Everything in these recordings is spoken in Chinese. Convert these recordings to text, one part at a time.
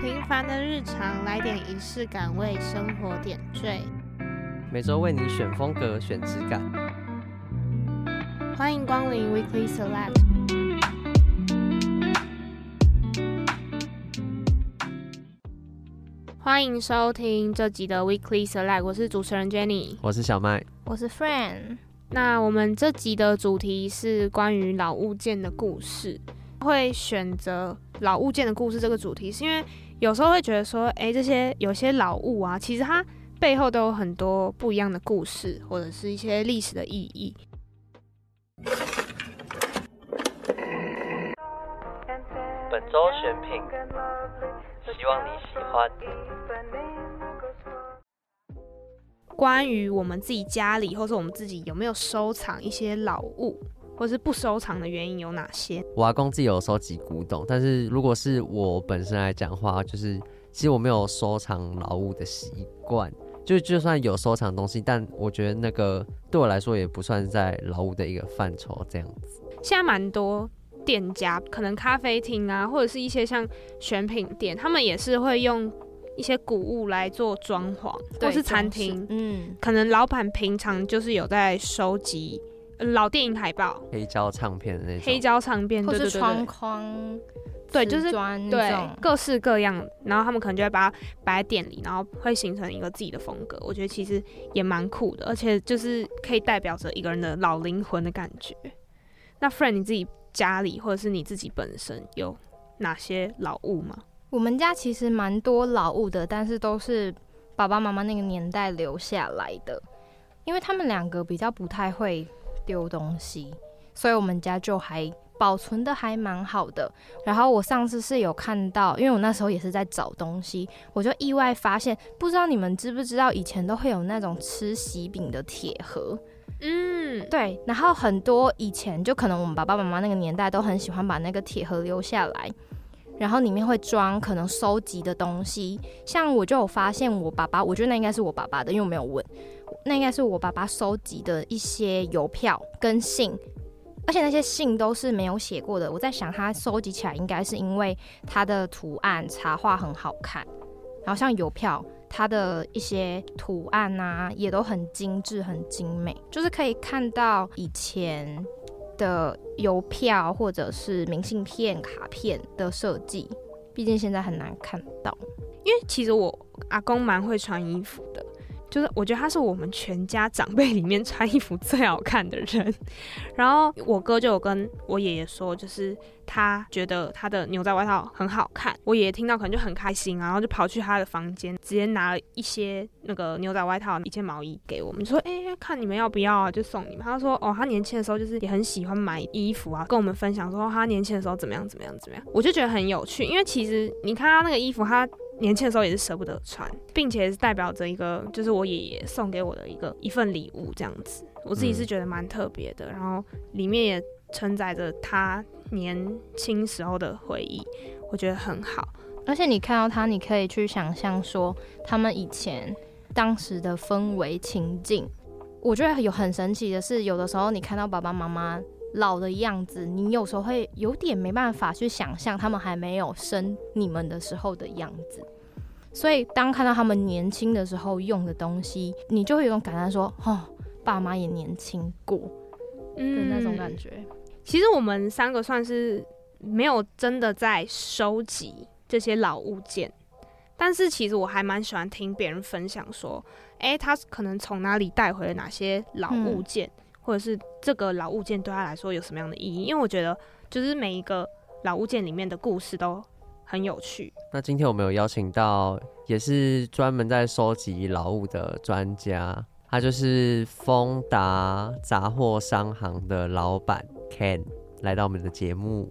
平凡的日常，来点仪式感，为生活点缀。每周为你选风格，选质感。欢迎光临 Weekly Select。欢迎收听这集的 Weekly Select，我是主持人 Jenny，我是小麦，我是 Friend。那我们这集的主题是关于老物件的故事。会选择老物件的故事这个主题，是因为有时候会觉得说，哎，这些有些老物啊，其实它背后都有很多不一样的故事，或者是一些历史的意义。本周选品，希望你喜欢。关于我们自己家里，或者我们自己有没有收藏一些老物？或是不收藏的原因有哪些？我阿公自己有收集古董，但是如果是我本身来讲的话，就是其实我没有收藏老物的习惯。就就算有收藏东西，但我觉得那个对我来说也不算在老物的一个范畴这样子。现在蛮多店家，可能咖啡厅啊，或者是一些像选品店，他们也是会用一些古物来做装潢，或是餐厅。嗯，可能老板平常就是有在收集。老电影海报、黑胶唱片的那种，黑胶唱片或是窗框，对，就是对各式各样。然后他们可能就会把它摆在店里，然后会形成一个自己的风格。我觉得其实也蛮酷的，而且就是可以代表着一个人的老灵魂的感觉。那 Friend，你自己家里或者是你自己本身有哪些老物吗？我们家其实蛮多老物的，但是都是爸爸妈妈那个年代留下来的，因为他们两个比较不太会。丢东西，所以我们家就还保存的还蛮好的。然后我上次是有看到，因为我那时候也是在找东西，我就意外发现，不知道你们知不知道，以前都会有那种吃喜饼的铁盒。嗯，对。然后很多以前就可能我们爸爸妈妈那个年代都很喜欢把那个铁盒留下来，然后里面会装可能收集的东西。像我就有发现，我爸爸，我觉得那应该是我爸爸的，因为我没有问。那应该是我爸爸收集的一些邮票跟信，而且那些信都是没有写过的。我在想，他收集起来应该是因为它的图案插画很好看，然后像邮票，它的一些图案啊也都很精致、很精美，就是可以看到以前的邮票或者是明信片、卡片的设计。毕竟现在很难看到，因为其实我阿公蛮会穿衣服的。就是我觉得他是我们全家长辈里面穿衣服最好看的人，然后我哥就有跟我爷爷说，就是他觉得他的牛仔外套很好看，我爷爷听到可能就很开心，然后就跑去他的房间，直接拿了一些那个牛仔外套、一件毛衣给我们，说：“哎、看你们要不要啊，就送你们。”他说：“哦，他年轻的时候就是也很喜欢买衣服啊，跟我们分享说他年轻的时候怎么样怎么样怎么样。”我就觉得很有趣，因为其实你看他那个衣服，他。年轻的时候也是舍不得穿，并且是代表着一个，就是我爷爷送给我的一个一份礼物这样子。我自己是觉得蛮特别的，然后里面也承载着他年轻时候的回忆，我觉得很好。而且你看到他，你可以去想象说他们以前当时的氛围情境。我觉得有很神奇的是，有的时候你看到爸爸妈妈老的样子，你有时候会有点没办法去想象他们还没有生你们的时候的样子。所以当看到他们年轻的时候用的东西，你就会有种感叹说：“哦，爸妈也年轻过。”的那种感觉。嗯，其实我们三个算是没有真的在收集这些老物件，但是其实我还蛮喜欢听别人分享说：“哎，他可能从哪里带回了哪些老物件。嗯”或者是这个老物件对他来说有什么样的意义？因为我觉得，就是每一个老物件里面的故事都很有趣。那今天我们有邀请到，也是专门在收集老物的专家，他就是丰达杂货商行的老板 Ken，来到我们的节目。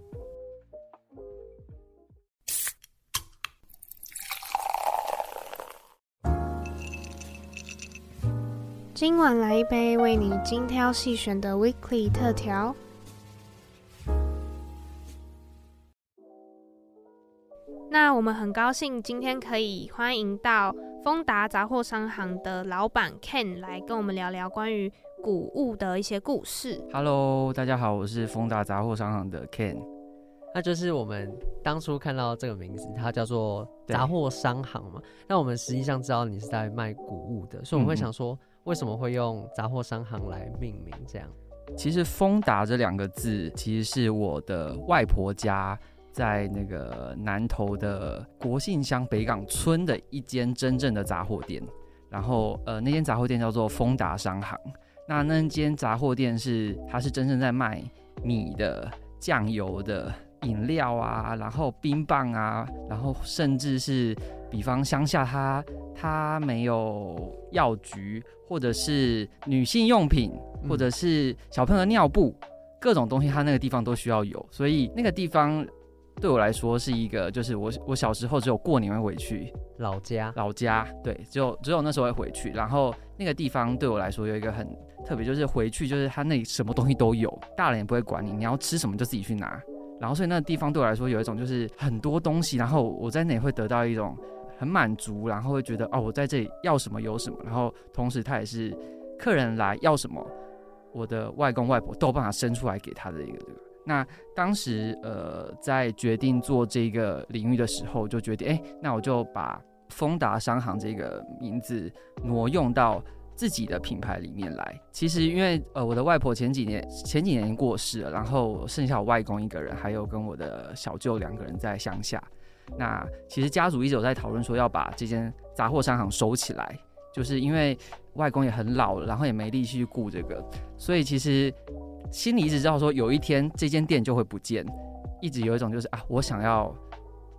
今晚来一杯为你精挑细选的 Weekly 特调。那我们很高兴今天可以欢迎到丰达杂货商行的老板 Ken 来跟我们聊聊关于谷物的一些故事。Hello，大家好，我是丰达杂货商行的 Ken。那就是我们当初看到这个名字，它叫做杂货商行嘛。那我们实际上知道你是在卖谷物的，所以我们会想说，为什么会用杂货商行来命名这样？其实“丰达”这两个字，其实是我的外婆家在那个南投的国姓乡北港村的一间真正的杂货店。然后，呃，那间杂货店叫做丰达商行。那那间杂货店是，它是真正在卖米的、酱油的、饮料啊，然后冰棒啊，然后甚至是，比方乡下它它没有药局，或者是女性用品，或者是小朋友的尿布，各种东西它那个地方都需要有，所以那个地方。对我来说是一个，就是我 我小时候只有过年会回去老家，老家对，只有只有那时候会回去。然后那个地方对我来说有一个很特别，就是回去就是他那里什么东西都有，大人也不会管你，你要吃什么就自己去拿。然后所以那个地方对我来说有一种就是很多东西，然后我在那里会得到一种很满足，然后会觉得哦，我在这里要什么有什么。然后同时他也是客人来要什么，我的外公外婆都有办法生出来给他的一个这个。那当时呃，在决定做这个领域的时候，就决定，哎，那我就把丰达商行这个名字挪用到自己的品牌里面来。其实因为呃，我的外婆前几年前几年过世了，然后剩下我外公一个人，还有跟我的小舅两个人在乡下。那其实家族一直有在讨论说要把这间杂货商行收起来，就是因为外公也很老了，然后也没力气去顾这个，所以其实。心里一直知道说，有一天这间店就会不见，一直有一种就是啊，我想要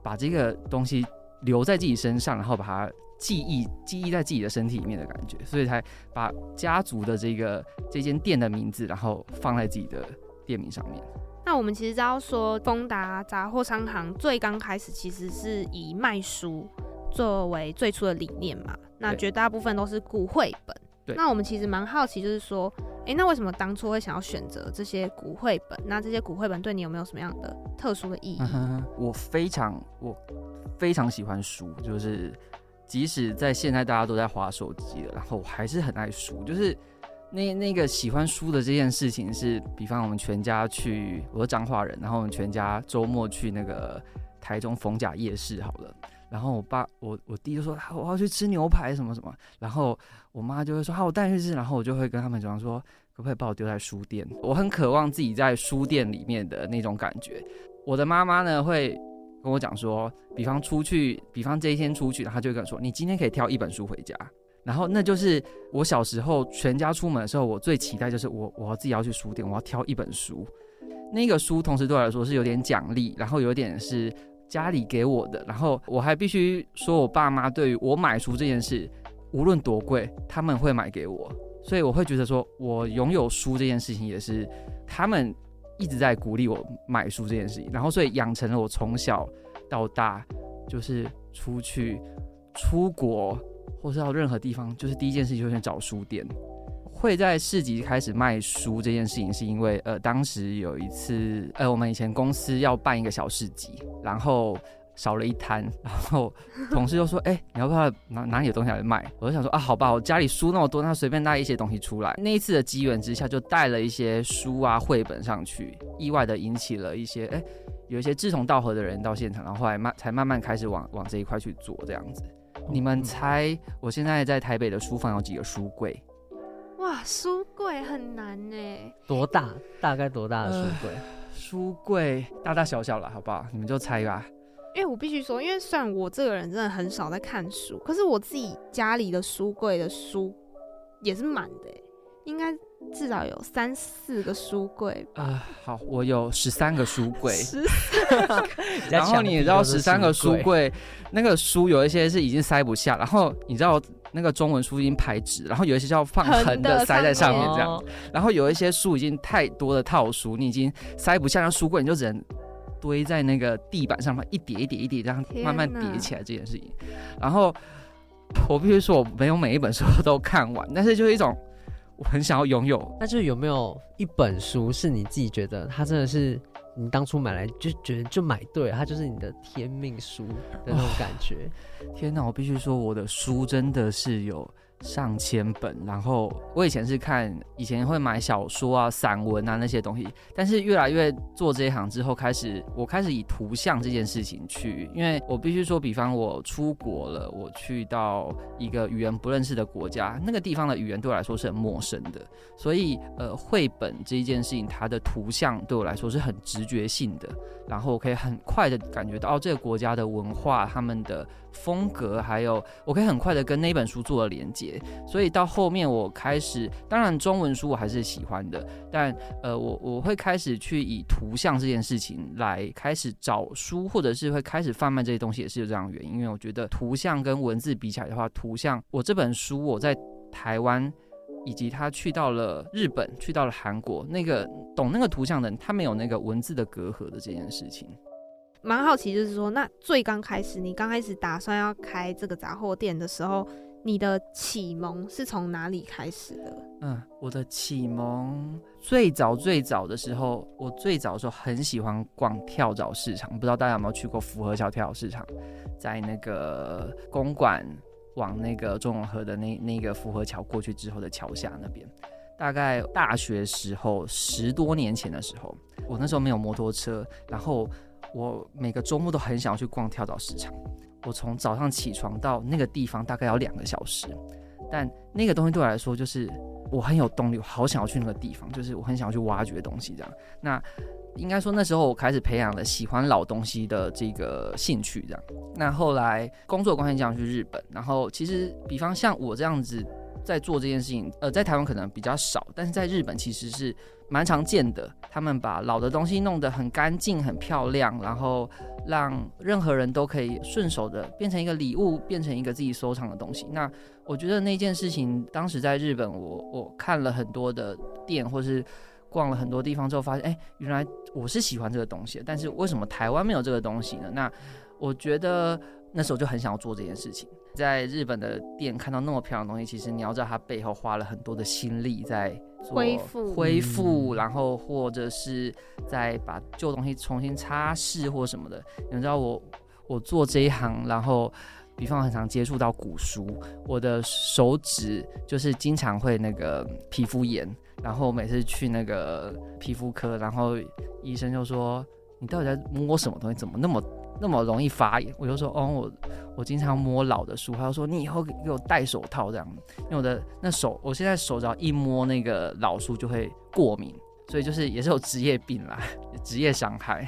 把这个东西留在自己身上，然后把它记忆记忆在自己的身体里面的感觉，所以才把家族的这个这间店的名字，然后放在自己的店名上面。那我们其实知道说，丰达杂货商行最刚开始其实是以卖书作为最初的理念嘛，那绝大部分都是古绘本。那我们其实蛮好奇，就是说，哎、欸，那为什么当初会想要选择这些古绘本？那这些古绘本对你有没有什么样的特殊的意义？嗯、我非常，我非常喜欢书，就是即使在现在大家都在划手机了，然后我还是很爱书。就是那那个喜欢书的这件事情是，比方我们全家去，我是彰化人，然后我们全家周末去那个台中逢甲夜市，好了。然后我爸我我弟就说我要去吃牛排什么什么，然后我妈就会说好，我带你去吃，然后我就会跟他们讲说可不可以把我丢在书店？我很渴望自己在书店里面的那种感觉。我的妈妈呢会跟我讲说，比方出去，比方这一天出去，她就会跟我说你今天可以挑一本书回家，然后那就是我小时候全家出门的时候，我最期待就是我我自己要去书店，我要挑一本书，那个书同时对我来说是有点奖励，然后有点是。家里给我的，然后我还必须说，我爸妈对于我买书这件事，无论多贵，他们会买给我，所以我会觉得说，我拥有书这件事情也是他们一直在鼓励我买书这件事情，然后所以养成了我从小到大就是出去出国或是到任何地方，就是第一件事情就是找书店。会在市集开始卖书这件事情，是因为呃，当时有一次，呃，我们以前公司要办一个小市集，然后少了一摊，然后同事就说：“哎、你要不要拿拿你的东西来卖？”我就想说：“啊，好吧，我家里书那么多，那随便带一些东西出来。”那一次的机缘之下，就带了一些书啊、绘本上去，意外的引起了一些哎、有一些志同道合的人到现场，然后后来慢才慢慢开始往往这一块去做这样子。你们猜，我现在在台北的书房有几个书柜？哇，书柜很难呢。多大？大概多大的书柜？呃，书柜大大小小了，好不好？你们就猜吧。因为我必须说，因为虽然我这个人真的很少在看书，可是我自己家里的书柜的书也是满的，应该至少有三四个书柜吧。啊、呃，好，我有十三个书柜。十三个。然后你也知道，十三个书柜，那个书有一些是已经塞不下，然后你知道。那个中文书已经排直，然后有一些是要放横的塞在上面这样，然后有一些书已经太多的套书，你已经塞不下，那书柜你就只能堆在那个地板上面，一叠一叠一叠这样慢慢叠起来这件事情。然后我必须说，我没有每一本书都看完，但是就是一种我很想要拥有。那就有没有一本书是你自己觉得它真的是？你当初买来就觉得就买对了，它就是你的天命书的那种感觉。天哪，我必须说，我的书真的是有上千本，然后我以前是看，以前会买小说啊、散文啊那些东西，但是越来越做这一行之后，开始我开始以图像这件事情去，因为我必须说，比方我出国了，我去到一个语言不认识的国家，那个地方的语言对我来说是很陌生的，所以呃，绘本这一件事情，它的图像对我来说是很直觉性的，然后我可以很快的感觉到哦这个国家的文化、他们的风格，还有我可以很快的跟那本书做了连接。所以到后面我开始，当然中文书我还是喜欢的，但呃，我我会开始去以图像这件事情来开始找书，或者是会开始贩卖这些东西，也是有这样的原因。因为我觉得图像跟文字比起来的话，图像我这本书我在台湾，以及他去到了日本，去到了韩国，那个懂那个图像的人，他没有那个文字的隔阂的这件事情。蛮好奇，就是说，那最刚开始，你刚开始打算要开这个杂货店的时候。你的启蒙是从哪里开始的？嗯，我的启蒙最早最早的时候，我最早的时候很喜欢逛跳蚤市场，不知道大家有没有去过福和桥跳蚤市场，在那个公馆往那个中永和的那那个福和桥过去之后的桥下那边，大概大学时候十多年前的时候，我那时候没有摩托车，然后我每个周末都很想要去逛跳蚤市场。我从早上起床到那个地方大概要两个小时，但那个东西对我来说就是我很有动力，我好想要去那个地方，就是我很想要去挖掘东西这样。那应该说那时候我开始培养了喜欢老东西的这个兴趣这样。那后来工作关系这样去日本，然后其实比方像我这样子在做这件事情，呃，在台湾可能比较少，但是在日本其实是蛮常见的。他们把老的东西弄得很干净、很漂亮，然后。让任何人都可以顺手的变成一个礼物，变成一个自己收藏的东西。那我觉得那件事情，当时在日本我，我看了很多的店，或是逛了很多地方之后，发现，哎，原来我是喜欢这个东西。但是为什么台湾没有这个东西呢？那我觉得那时候就很想要做这件事情。在日本的店看到那么漂亮的东西，其实你要知道，它背后花了很多的心力在。恢复，恢复，然后或者是在把旧东西重新擦拭或什么的。你知道我，我做这一行，然后比方很常接触到古书，我的手指就是经常会那个皮肤炎，然后每次去那个皮肤科，然后医生就说：“你到底在摸什么东西？怎么那么？”那么容易发炎，我就说哦，我我经常摸老的书，他就说你以后给我戴手套这样，因为我的那手，我现在手只要一摸那个老书就会过敏，所以就是也是有职业病啦，职业伤害。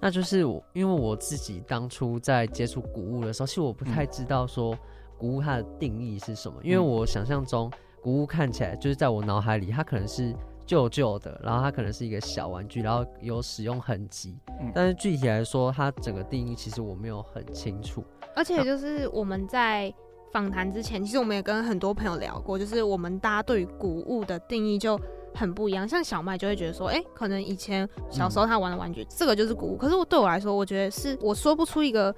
那就是我，因为我自己当初在接触古物的时候，其实我不太知道说古物它的定义是什么，因为我想象中古物看起来就是在我脑海里，它可能是。旧旧的，然后它可能是一个小玩具，然后有使用痕迹，嗯，但是具体来说，它整个定义其实我没有很清楚。而且就是我们在访谈之前，其实我们也跟很多朋友聊过，就是我们大家对于古物的定义就很不一样。像小麦就会觉得说，哎、欸，可能以前小时候他玩的玩具，嗯、这个就是古物。可是我对我来说，我觉得是我说不出一个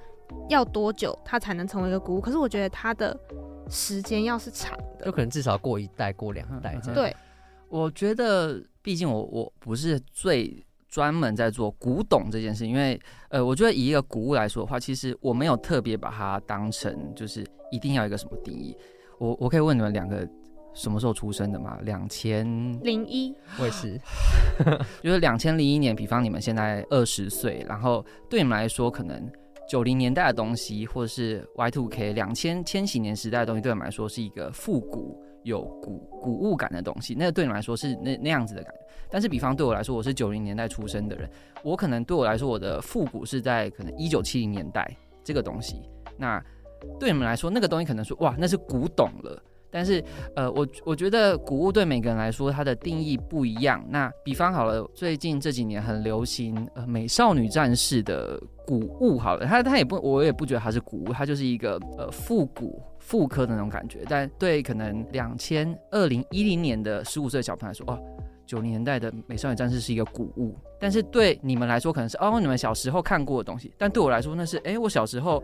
要多久它才能成为一个古物。可是我觉得它的时间要是长的，就可能至少过一代、过两代这样。对。我觉得，毕竟我我不是最专门在做古董这件事，因为呃，我觉得以一个古物来说的话，其实我没有特别把它当成就是一定要一个什么定义。我我可以问你们两个什么时候出生的吗？两千零一，我也是，就是两千零一年。比方你们现在二十岁，然后对你们来说，可能九零年代的东西，或者是 Y two K 两千千禧年时代的东西，对你们来说是一个复古。有古古物感的东西，那个对你来说是那那样子的感觉。但是，比方对我来说，我是九零年代出生的人，我可能对我来说，我的复古是在可能一九七零年代这个东西。那对你们来说，那个东西可能说哇，那是古董了。但是，呃，我我觉得古物对每个人来说，它的定义不一样。那比方好了，最近这几年很流行呃美少女战士的古物，好了，它它也不，我也不觉得它是古物，它就是一个呃复古。复刻的那种感觉，但对可能两千二零一零年的十五岁小朋友来说，哦，九零年代的美少女战士是一个古物。但是对你们来说，可能是哦，你们小时候看过的东西。但对我来说，那是哎，我小时候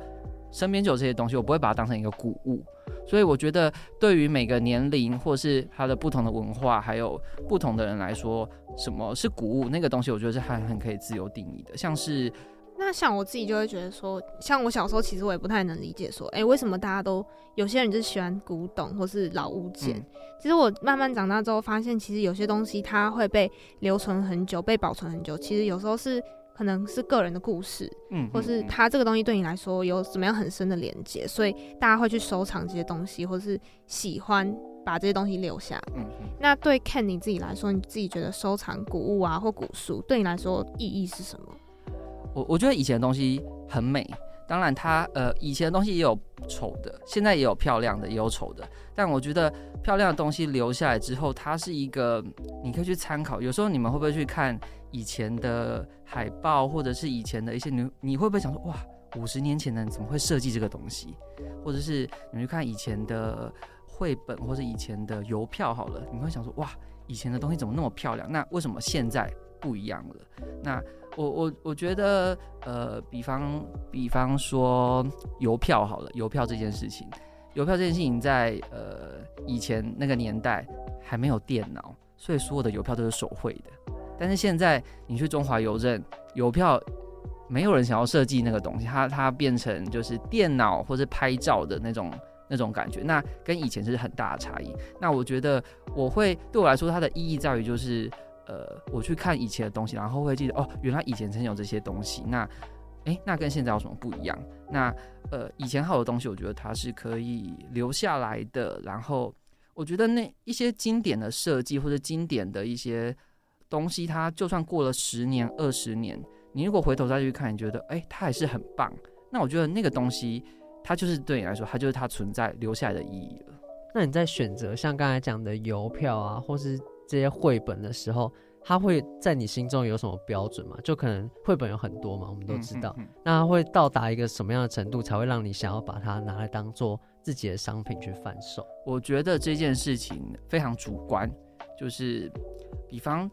身边就有这些东西，我不会把它当成一个古物。所以我觉得，对于每个年龄或是它的不同的文化，还有不同的人来说，什么是古物，那个东西，我觉得是还很可以自由定义的。像是那像我自己就会觉得说，像我小时候其实我也不太能理解说，哎、欸，为什么大家都有些人就喜欢古董或是老物件？嗯、其实我慢慢长大之后发现，其实有些东西它会被留存很久，被保存很久。其实有时候是可能是个人的故事，嗯，或是它这个东西对你来说有怎么样很深的连接，所以大家会去收藏这些东西，或是喜欢把这些东西留下。嗯，那对 Ken 你自己来说，你自己觉得收藏古物啊或古书对你来说意义是什么？我我觉得以前的东西很美，当然它呃以前的东西也有丑的，现在也有漂亮的，也有丑的。但我觉得漂亮的东西留下来之后，它是一个你可以去参考。有时候你们会不会去看以前的海报，或者是以前的一些你你会不会想说哇，五十年前的人怎么会设计这个东西？或者是你们去看以前的绘本或者以前的邮票好了，你会想说哇，以前的东西怎么那么漂亮？那为什么现在不一样了？那我我我觉得，呃，比方比方说邮票好了，邮票这件事情，邮票这件事情在呃以前那个年代还没有电脑，所以所有的邮票都是手绘的。但是现在你去中华邮政，邮票没有人想要设计那个东西，它它变成就是电脑或者拍照的那种那种感觉，那跟以前是很大的差异。那我觉得我会对我来说，它的意义在于就是。呃，我去看以前的东西，然后会记得哦，原来以前曾经有这些东西。那，诶，那跟现在有什么不一样？那，呃，以前好的东西，我觉得它是可以留下来的。然后，我觉得那一些经典的设计或者经典的一些东西，它就算过了十年、二十年，你如果回头再去看，你觉得诶，它还是很棒。那我觉得那个东西，它就是对你来说，它就是它存在留下来的意义了。那你在选择像刚才讲的邮票啊，或是？这些绘本的时候，它会在你心中有什么标准吗？就可能绘本有很多嘛，我们都知道。嗯嗯嗯、那它会到达一个什么样的程度，才会让你想要把它拿来当做自己的商品去贩售？我觉得这件事情非常主观，就是比方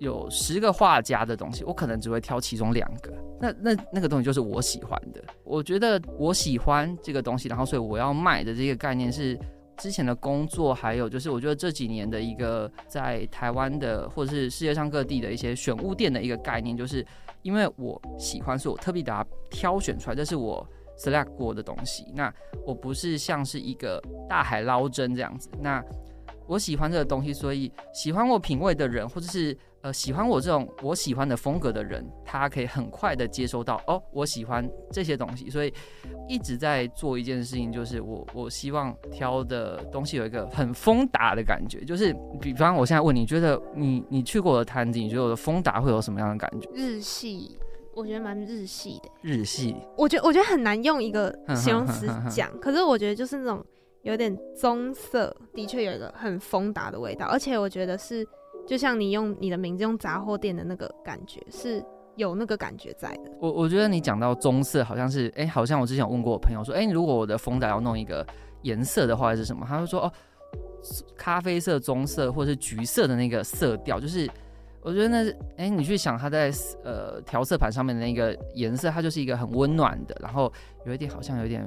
有十个画家的东西，我可能只会挑其中两个。那那那个东西就是我喜欢的。我觉得我喜欢这个东西，然后所以我要卖的这个概念是。之前的工作，还有就是我觉得这几年的一个在台湾的或者是世界上各地的一些选物店的一个概念，就是因为我喜欢，所以我特别把它挑选出来，这是我 select 过的东西。那我不是像是一个大海捞针这样子。那我喜欢这个东西，所以喜欢我品味的人，或者是。呃，喜欢我这种我喜欢的风格的人，他可以很快的接收到哦，我喜欢这些东西，所以一直在做一件事情，就是我我希望挑的东西有一个很丰达的感觉，就是比方我现在问你，觉得你你去过我的摊子，你觉得我的丰达会有什么样的感觉？日系，我觉得蛮日系的。日系，我觉得我觉得很难用一个 形容词讲，可是我觉得就是那种有点棕色，的确有一个很丰达的味道，而且我觉得是。就像你用你的名字用杂货店的那个感觉，是有那个感觉在的。我我觉得你讲到棕色，好像是哎、好像我之前有问过我朋友说，哎、如果我的风仔要弄一个颜色的话是什么？他就说哦，咖啡色、棕色或是橘色的那个色调，就是我觉得那是哎、你去想它在呃调色盘上面的那个颜色，它就是一个很温暖的，然后有一点好像有点。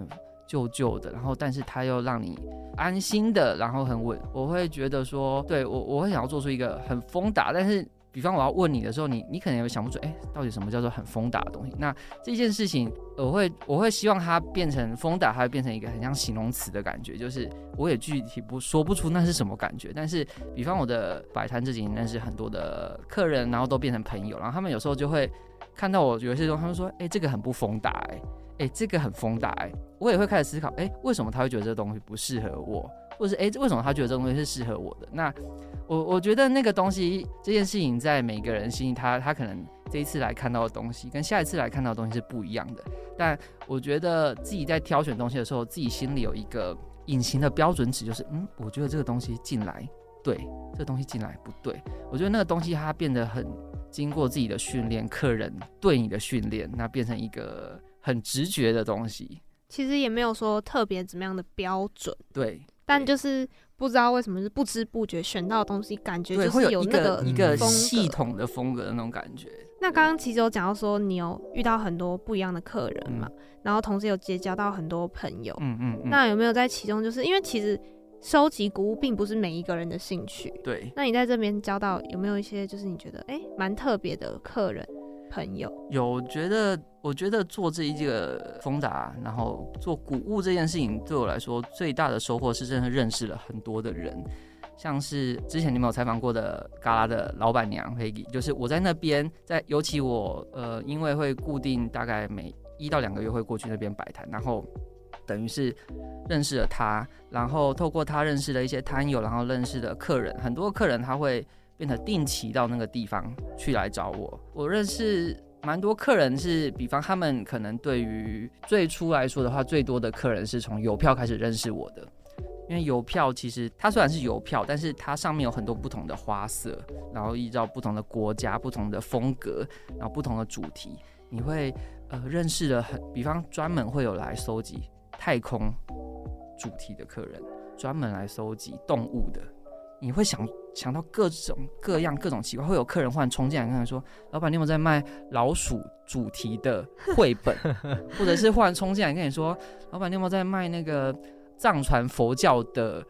旧旧的，然后但是它又让你安心的，然后很稳。我会觉得说，对我我会想要做出一个很丰达，但是比方我要问你的时候，你你可能也想不出，哎，到底什么叫做很丰达的东西？那这件事情，我会我会希望它变成丰达，它会变成一个很像形容词的感觉，就是我也具体不说不出那是什么感觉。但是比方我的摆摊这几年认识很多的客人，然后都变成朋友，然后他们有时候就会看到我有些东西，他们说，哎，这个很不丰达，哎。哎，这个很风大哎，我也会开始思考，哎，为什么他会觉得这个东西不适合我，或者是哎，为什么他觉得这个东西是适合我的？那我我觉得那个东西这件事情在每个人心里他，他可能这一次来看到的东西跟下一次来看到的东西是不一样的。但我觉得自己在挑选东西的时候，自己心里有一个隐形的标准尺，就是嗯，我觉得这个东西进来对，这个东西进来不对。我觉得那个东西它变得很经过自己的训练，客人对你的训练，那变成一个。很直觉的东西，其实也没有说特别怎么样的标准，对，但就是不知道为什么是不知不觉选到的东西，感觉就是有那个一个系统的风格的那种感觉。那刚刚其实有讲到说，你有遇到很多不一样的客人嘛，嗯、然后同时有结交到很多朋友，嗯嗯，嗯，那有没有在其中，就是因为其实收集古物并不是每一个人的兴趣，对，那你在这边交到有没有一些就是你觉得哎蛮、欸、特别的客人？朋友？有觉得，我觉得做这一个丰达，然后做古物这件事情，对我来说最大的收获是真的认识了很多的人。像是之前你们有采访过的嘎啦的老板娘 h e 就是我在那边，在尤其我呃，因为会固定大概每一到两个月会过去那边摆摊，然后等于是认识了他，然后透过他认识了一些摊友，然后认识的客人，很多客人他会变成定期到那个地方去来找我。我认识蛮多客人是，比方他们可能对于最初来说的话，最多的客人是从邮票开始认识我的。因为邮票其实它虽然是邮票，但是它上面有很多不同的花色，然后依照不同的国家、不同的风格，然后不同的主题，你会呃认识了很，比方专门会有来收集太空主题的客人，专门来收集动物的，你会想想到各种各样各种奇怪，会有客人忽然冲进来跟他说：“老板，你有没有在卖老鼠主题的绘本？” 或者是忽然冲进来跟你说：“老板，你有没有在卖那个？”藏传佛教的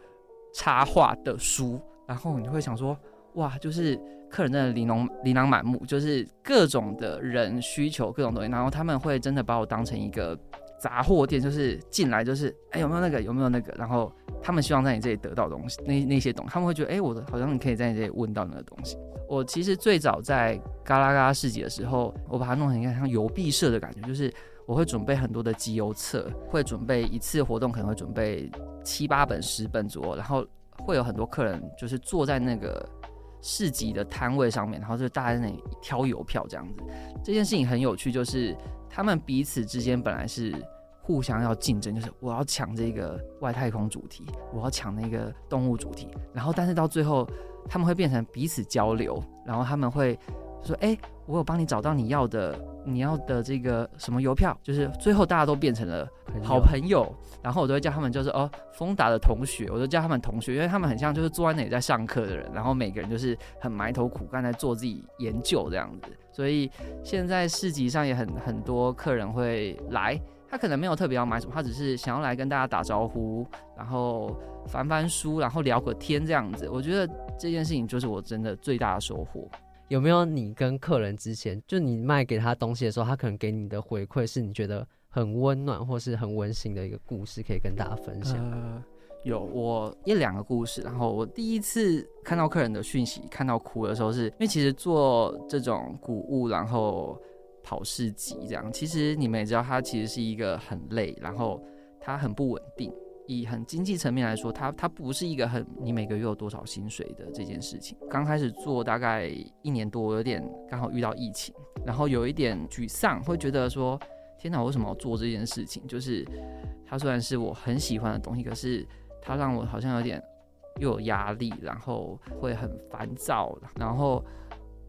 插画的书，然后你会想说，哇，就是客人真的琳琅琳琅满目，就是各种的人需求各种东西，然后他们会真的把我当成一个杂货店，就是进来就是，哎，有没有那个，有没有那个，然后他们希望在你这里得到东西，那那些东西，他们会觉得，哎，我的好像你可以在你这里问到那个东西。我其实最早在嘎啦嘎啦市集的时候，我把它弄成一个像邮币社的感觉，就是。我会准备很多的集邮册，会准备一次活动可能会准备七八本、十本左右，然后会有很多客人就是坐在那个市集的摊位上面，然后就大家在那里挑邮票这样子。这件事情很有趣，就是他们彼此之间本来是互相要竞争，就是我要抢这个外太空主题，我要抢那个动物主题，然后但是到最后他们会变成彼此交流，然后他们会说：“哎，我有帮你找到你要的。”你要的这个什么邮票，就是最后大家都变成了好朋友，然后我都会叫他们就是哦，丰达的同学，我都叫他们同学，因为他们很像就是坐在那里在上课的人，然后每个人就是很埋头苦干在做自己研究这样子，所以现在市集上也很很多客人会来，他可能没有特别要买什么，他只是想要来跟大家打招呼，然后翻翻书，然后聊个天这样子，我觉得这件事情就是我真的最大的收获。有没有你跟客人之前，就你卖给他东西的时候，他可能给你的回馈是你觉得很温暖或是很温馨的一个故事，可以跟大家分享？有我一两个故事。然后我第一次看到客人的讯息，看到哭的时候是，是因为其实做这种古物，然后跑市集这样，其实你们也知道，它其实是一个很累，然后它很不稳定。以很经济层面来说，它它不是一个很你每个月有多少薪水的这件事情。刚开始做大概一年多，有点刚好遇到疫情，然后有一点沮丧，会觉得说：天哪，为什么要做这件事情？就是它虽然是我很喜欢的东西，可是它让我好像有点又有压力，然后会很烦躁。然后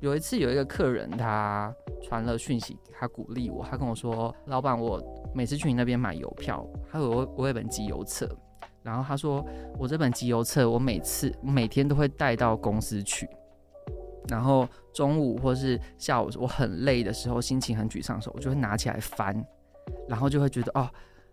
有一次有一个客人他传了讯息，他鼓励我，他跟我说：老板，我。每次去你那边买邮票，还有我我有本集邮册，然后他说我这本集邮册，我每次每天都会带到公司去，然后中午或是下午我很累的时候，心情很沮丧的时候，我就会拿起来翻，然后就会觉得哦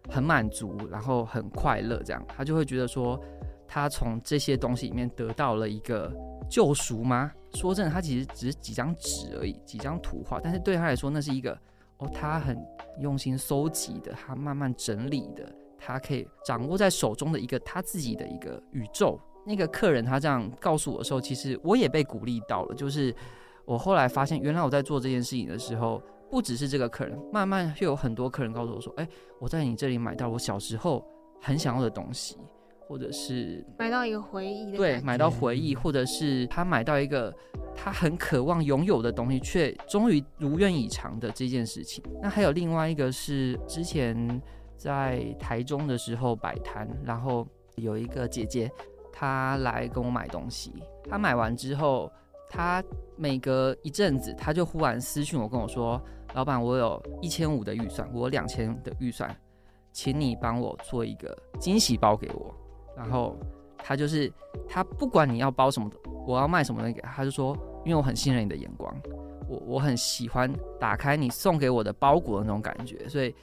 很满足，然后很快乐，这样他就会觉得说他从这些东西里面得到了一个救赎吗？说真的，他其实只是几张纸而已，几张图画，但是对他来说那是一个。哦，他很用心搜集的，他慢慢整理的，他可以掌握在手中的一个他自己的一个宇宙。那个客人他这样告诉我的时候，其实我也被鼓励到了。就是我后来发现，原来我在做这件事情的时候，不只是这个客人，慢慢又有很多客人告诉我说：“哎，我在你这里买到我小时候很想要的东西。”或者是买到一个回忆的，对，买到回忆，或者是他买到一个他很渴望拥有的东西，却终于如愿以偿的这件事情。那还有另外一个是之前在台中的时候摆摊，然后有一个姐姐她来跟我买东西，她买完之后，她每隔一阵子，她就忽然私讯我跟我说：“老板，我有一千五的预算，我两千的预算，请你帮我做一个惊喜包给我。”然后他就是他，不管你要包什么，我要卖什么东西，他就说，因为我很信任你的眼光，我我很喜欢打开你送给我的包裹的那种感觉，所以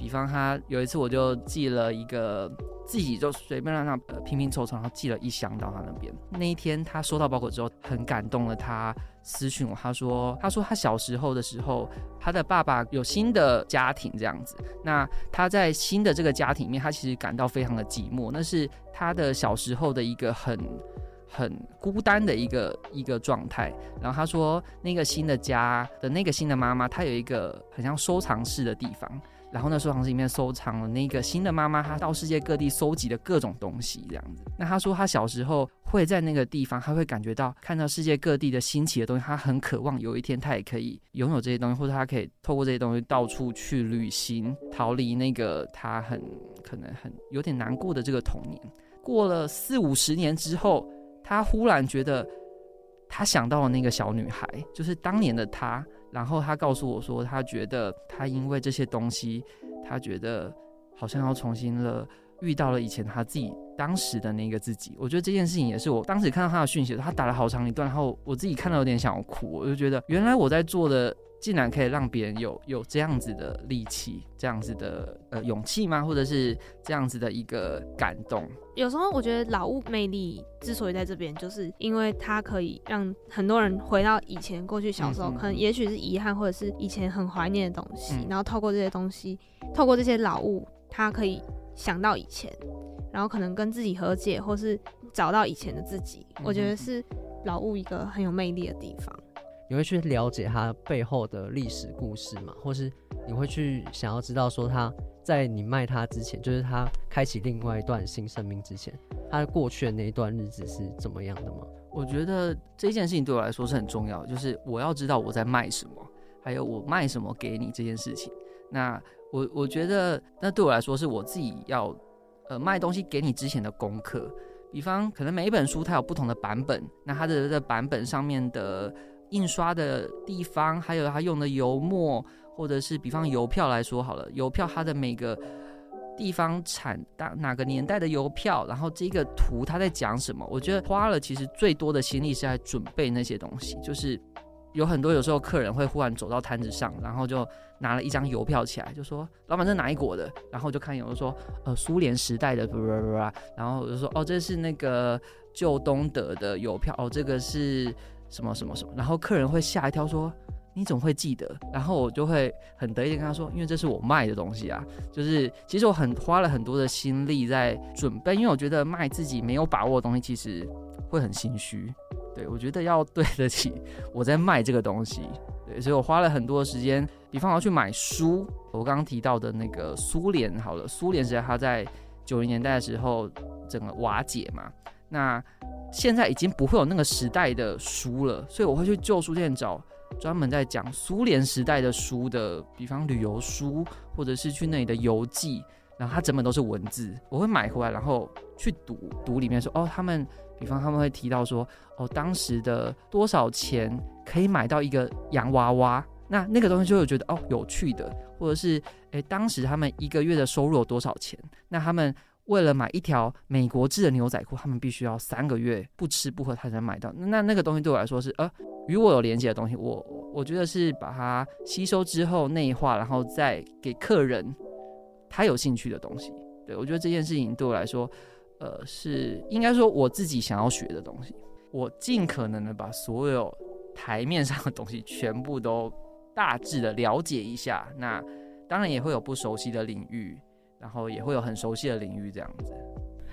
比方他有一次我就寄了一个。自己就随便让他拼拼凑凑，然后寄了一箱到他那边。那一天他收到包裹之后，很感动了。他私讯我，他说：“他说他小时候的时候，他的爸爸有新的家庭这样子。那他在新的这个家庭里面，他其实感到非常的寂寞。那是他的小时候的一个很很孤单的一个一个状态。然后他说，那个新的家的那个新的妈妈，她有一个很像收藏室的地方。”然后呢，收藏室里面收藏了那个新的妈妈，她到世界各地收集的各种东西，这样子。那她说，她小时候会在那个地方，她会感觉到看到世界各地的新奇的东西，她很渴望有一天她也可以拥有这些东西，或者她可以透过这些东西到处去旅行，逃离那个她很可能很有点难过的这个童年。过了四五十年之后，她忽然觉得，她想到了那个小女孩，就是当年的她。然后他告诉我说，他觉得他因为这些东西，他觉得好像要重新了遇到了以前他自己当时的那个自己。我觉得这件事情也是我当时看到他的讯息，他打了好长一段，然后我自己看到有点想要哭。我就觉得原来我在做的。竟然可以让别人有有这样子的力气，这样子的呃勇气吗？或者是这样子的一个感动？有时候我觉得老物魅力之所以在这边，就是因为它可以让很多人回到以前过去小时候，嗯、可能也许是遗憾，或者是以前很怀念的东西，嗯、然后透过这些东西，透过这些老物，他可以想到以前，然后可能跟自己和解，或是找到以前的自己。嗯、我觉得是老物一个很有魅力的地方。你会去了解他背后的历史故事吗？或是你会去想要知道说他在你卖他之前，就是他开启另外一段新生命之前，他过去的那一段日子是怎么样的吗？我觉得这件事情对我来说是很重要，就是我要知道我在卖什么，还有我卖什么给你这件事情。那我我觉得那对我来说是我自己要呃卖东西给你之前的功课。比方可能每一本书它有不同的版本，那它的这版本上面的。印刷的地方，还有他用的油墨，或者是比方邮票来说好了，邮票它的每个地方产哪哪个年代的邮票，然后这个图它在讲什么？我觉得花了其实最多的心力是在准备那些东西，就是有很多有时候客人会忽然走到摊子上，然后就拿了一张邮票起来，就说老板这哪一国的？然后就看有人说呃苏联时代的，然后我就说哦这是那个旧东德的邮票，哦这个是。什么什么什么，然后客人会吓一跳，说你怎么会记得？然后我就会很得意的跟他说，因为这是我卖的东西啊，就是其实我很花了很多的心力在准备，因为我觉得卖自己没有把握的东西，其实会很心虚。对，我觉得要对得起我在卖这个东西，对，所以我花了很多的时间，比方我要去买书，我刚刚提到的那个苏联，好了，苏联时代它在九零年代的时候整个瓦解嘛，那。现在已经不会有那个时代的书了，所以我会去旧书店找专门在讲苏联时代的书的，比方旅游书，或者是去那里的游记，然后它整本都是文字，我会买回来，然后去读读里面说，哦，他们，比方他们会提到说，哦，当时的多少钱可以买到一个洋娃娃，那那个东西就会觉得哦有趣的，或者是诶，当时他们一个月的收入有多少钱，那他们。为了买一条美国制的牛仔裤，他们必须要三个月不吃不喝他才能买到。那那个东西对我来说是呃与我有连接的东西，我我觉得是把它吸收之后内化，然后再给客人他有兴趣的东西。对，我觉得这件事情对我来说，呃，是应该说我自己想要学的东西。我尽可能的把所有台面上的东西全部都大致的了解一下。那当然也会有不熟悉的领域。然后也会有很熟悉的领域这样子。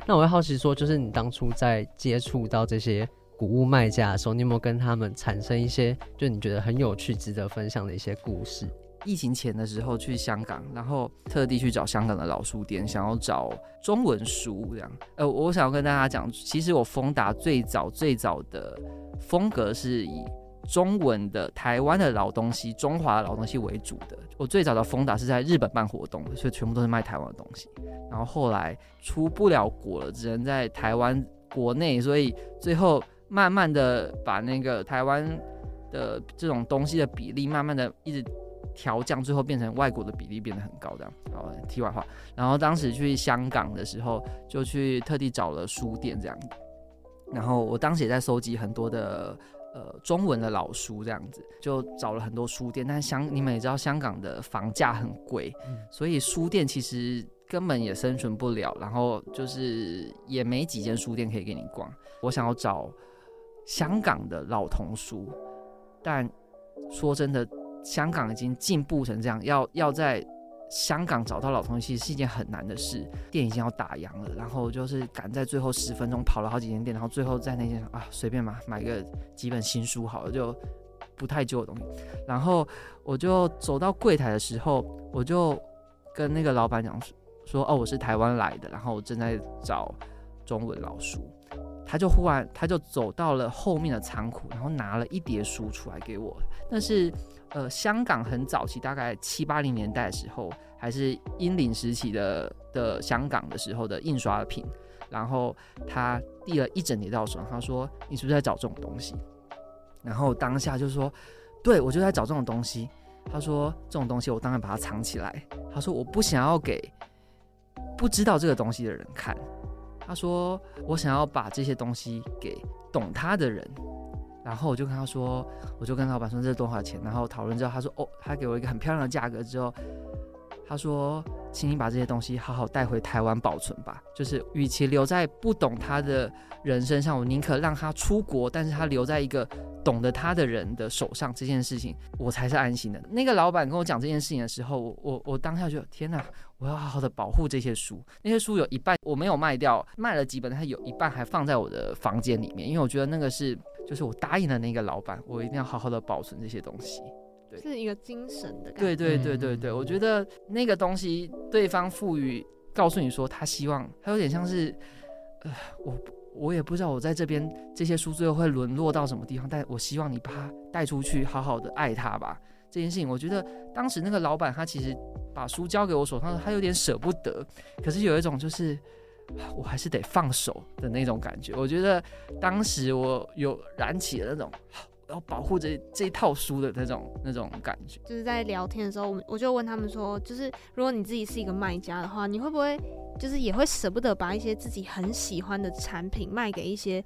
那我会好奇说，就是你当初在接触到这些古物卖家的时候，你有没有跟他们产生一些，就你觉得很有趣、值得分享的一些故事？疫情前的时候去香港，然后特地去找香港的老书店，想要找中文书这样。呃，我想要跟大家讲，其实我丰达最早最早的风格是以。中文的台湾的老东西，中华的老东西为主的。我最早的丰达是在日本办活动，所以全部都是卖台湾的东西。然后后来出不了国了，只能在台湾国内，所以最后慢慢的把那个台湾的这种东西的比例慢慢的一直调降，最后变成外国的比例变得很高这样。好，题外话。然后当时去香港的时候，就去特地找了书店这样。然后我当时也在收集很多的呃中文的老书这样子，就找了很多书店。但香你们也知道，香港的房价很贵，所以书店其实根本也生存不了。然后就是也没几间书店可以给你逛。我想要找香港的老童书，但说真的，香港已经进步成这样，要要在。香港找到老东西是一件很难的事，店已经要打烊了，然后就是赶在最后十分钟跑了好几间店，然后最后在那间啊随便嘛买个几本新书好了，就不太旧的东西。然后我就走到柜台的时候，我就跟那个老板讲说哦，我是台湾来的，然后我正在找中文老书。他就忽然他就走到了后面的仓库，然后拿了一叠书出来给我，但是。呃，香港很早期，大概七八零年代的时候，还是英领时期的的香港的时候的印刷品。然后他递了一整叠到手上，他说：“你是不是在找这种东西？”然后当下就说：“对，我就在找这种东西。”他说：“这种东西我当然把它藏起来。”他说：“我不想要给不知道这个东西的人看。”他说：“我想要把这些东西给懂他的人。”然后我就跟他说，我就跟老板说这是多少钱，然后讨论之后，他说哦，他给我一个很漂亮的价格之后，他说，请你把这些东西好好带回台湾保存吧。就是与其留在不懂他的人身上，我宁可让他出国，但是他留在一个懂得他的人的手上，这件事情我才是安心的。那个老板跟我讲这件事情的时候，我我我当下就天哪，我要好好的保护这些书。那些书有一半我没有卖掉，卖了几本，它有一半还放在我的房间里面，因为我觉得那个是。就是我答应的那个老板，我一定要好好的保存这些东西。对，是一个精神的感觉。对对对对对，我觉得那个东西，对方赋予，告诉你说他希望，他有点像是，呃，我我也不知道我在这边这些书最后会沦落到什么地方，但我希望你把它带出去，好好的爱它吧。这件事情，我觉得当时那个老板他其实把书交给我手上，他有点舍不得，可是有一种就是。我还是得放手的那种感觉。我觉得当时我有燃起了那种要保护这这一套书的那种那种感觉。就是在聊天的时候，我我就问他们说，就是如果你自己是一个卖家的话，你会不会就是也会舍不得把一些自己很喜欢的产品卖给一些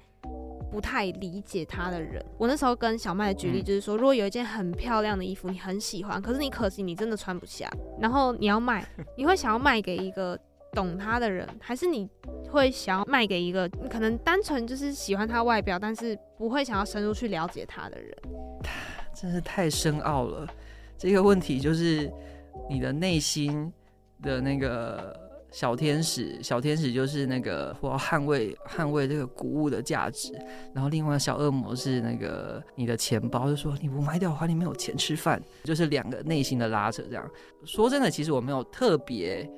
不太理解他的人？我那时候跟小麦举例，就是说，如果有一件很漂亮的衣服，你很喜欢，可是你可惜你真的穿不下，然后你要卖，你会想要卖给一个。懂他的人，还是你会想要卖给一个可能单纯就是喜欢他外表，但是不会想要深入去了解他的人？真是太深奥了。这个问题就是你的内心的那个小天使，小天使就是那个我要捍卫捍卫这个古物的价值，然后另外小恶魔是那个你的钱包，就说你不卖掉的话，你没有钱吃饭，就是两个内心的拉扯。这样说真的，其实我没有特别。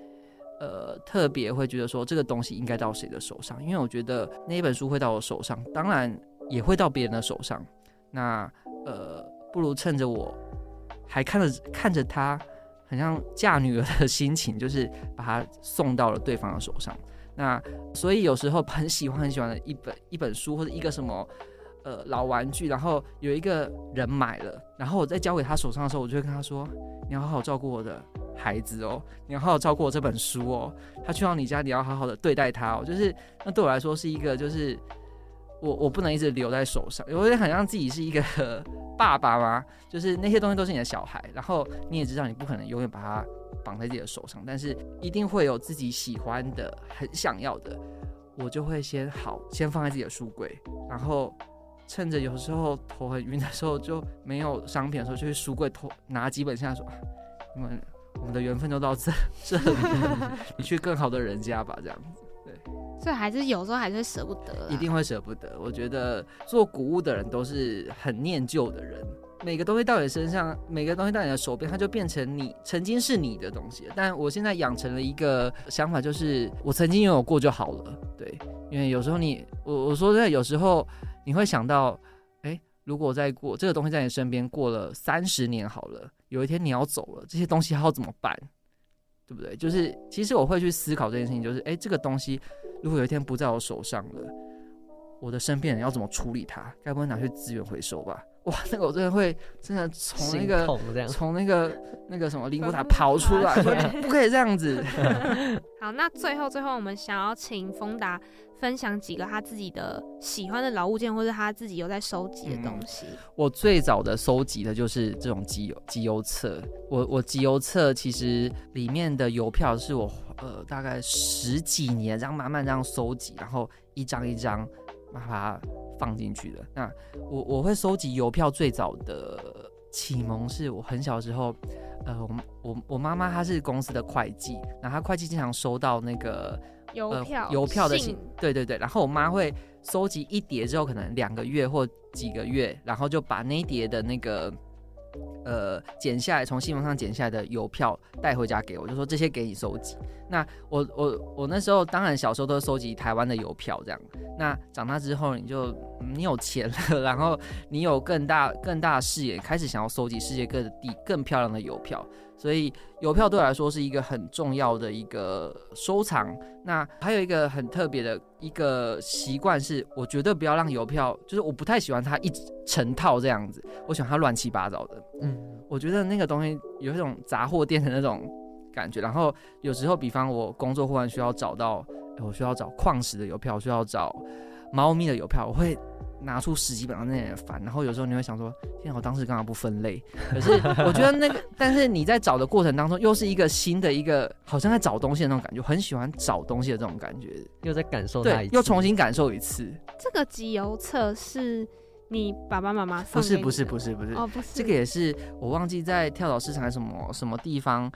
呃，特别会觉得说这个东西应该到谁的手上，因为我觉得那一本书会到我手上，当然也会到别人的手上。那呃，不如趁着我还看着看着他，很像嫁女儿的心情，就是把它送到了对方的手上。那所以有时候很喜欢很喜欢的一本一本书或者一个什么呃老玩具，然后有一个人买了，然后我在交给他手上的时候，我就会跟他说：“你要好好照顾我的。”孩子哦，你要好好照顾我这本书哦。他去到你家，你要好好的对待他哦。就是那对我来说是一个，就是我我不能一直留在手上，有点好像自己是一个爸爸嘛。就是那些东西都是你的小孩，然后你也知道你不可能永远把它绑在自己的手上，但是一定会有自己喜欢的、很想要的，我就会先好先放在自己的书柜，然后趁着有时候头很晕的时候，就没有商品的时候，就去书柜偷拿几本下来说，你们。我们的缘分就到这 这里，你去更好的人家吧，这样子。对，所以还是有时候还是会舍不得，一定会舍不得。我觉得做古物的人都是很念旧的人，每个东西到你身上，每个东西到你的手边，它就变成你曾经是你的东西。但我现在养成了一个想法，就是我曾经拥有过就好了。对，因为有时候你，我我说真的，有时候你会想到，哎，如果再过这个东西在你身边过了三十年好了。有一天你要走了，这些东西还要怎么办？对不对？就是其实我会去思考这件事情，就是诶，这个东西如果有一天不在我手上了，我的身边人要怎么处理它？该不会拿去资源回收吧？哇，那个我真的会真的从那个从那个那个什么灵骨塔跑出来，说不可以这样子。好，那最后最后我们想要请丰达分享几个他自己的喜欢的老物件，或者他自己有在收集的东西。嗯、我最早的收集的就是这种集邮集邮册。我我集邮册其实里面的邮票是我呃大概十几年这样慢慢这样收集，然后一张一张把它。放进去的。那我我会收集邮票，最早的启蒙是我很小的时候，呃，我我我妈妈她是公司的会计，然后她会计经常收到那个邮票邮、呃、票的信，信对对对，然后我妈会收集一叠之后，可能两个月或几个月，然后就把那一叠的那个。呃，剪下来从信封上剪下来的邮票带回家给我，就说这些给你收集。那我我我那时候当然小时候都收集台湾的邮票这样。那长大之后你就你有钱了，然后你有更大更大的视野，开始想要收集世界各地更漂亮的邮票。所以邮票对我来说是一个很重要的一个收藏。那还有一个很特别的一个习惯是，我绝对不要让邮票，就是我不太喜欢它一成套这样子，我喜欢它乱七八糟的。嗯，我觉得那个东西有一种杂货店的那种感觉。然后有时候，比方我工作忽然需要找到，我需要找矿石的邮票，我需要找猫咪的邮票，我会。拿出十几本在那里翻，然后有时候你会想说：天啊，我当时干嘛不分类？可是我觉得那个，但是你在找的过程当中，又是一个新的一个，好像在找东西的那种感觉，很喜欢找东西的这种感觉，又在感受，对，又重新感受一次。这个集邮册是你爸爸妈妈送？不是，不是，不是，不是，哦，不是，这个也是我忘记在跳蚤市场什么什么地方